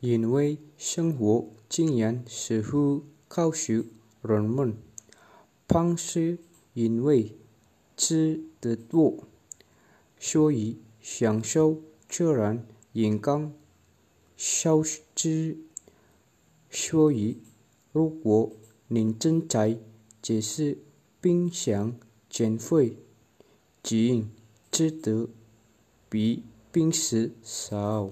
因为生活经验似乎告诉人们，胖是因为吃得多，所以享受自然应该少吃；所以如果您正在解释冰箱减肥，只吃得比平时少。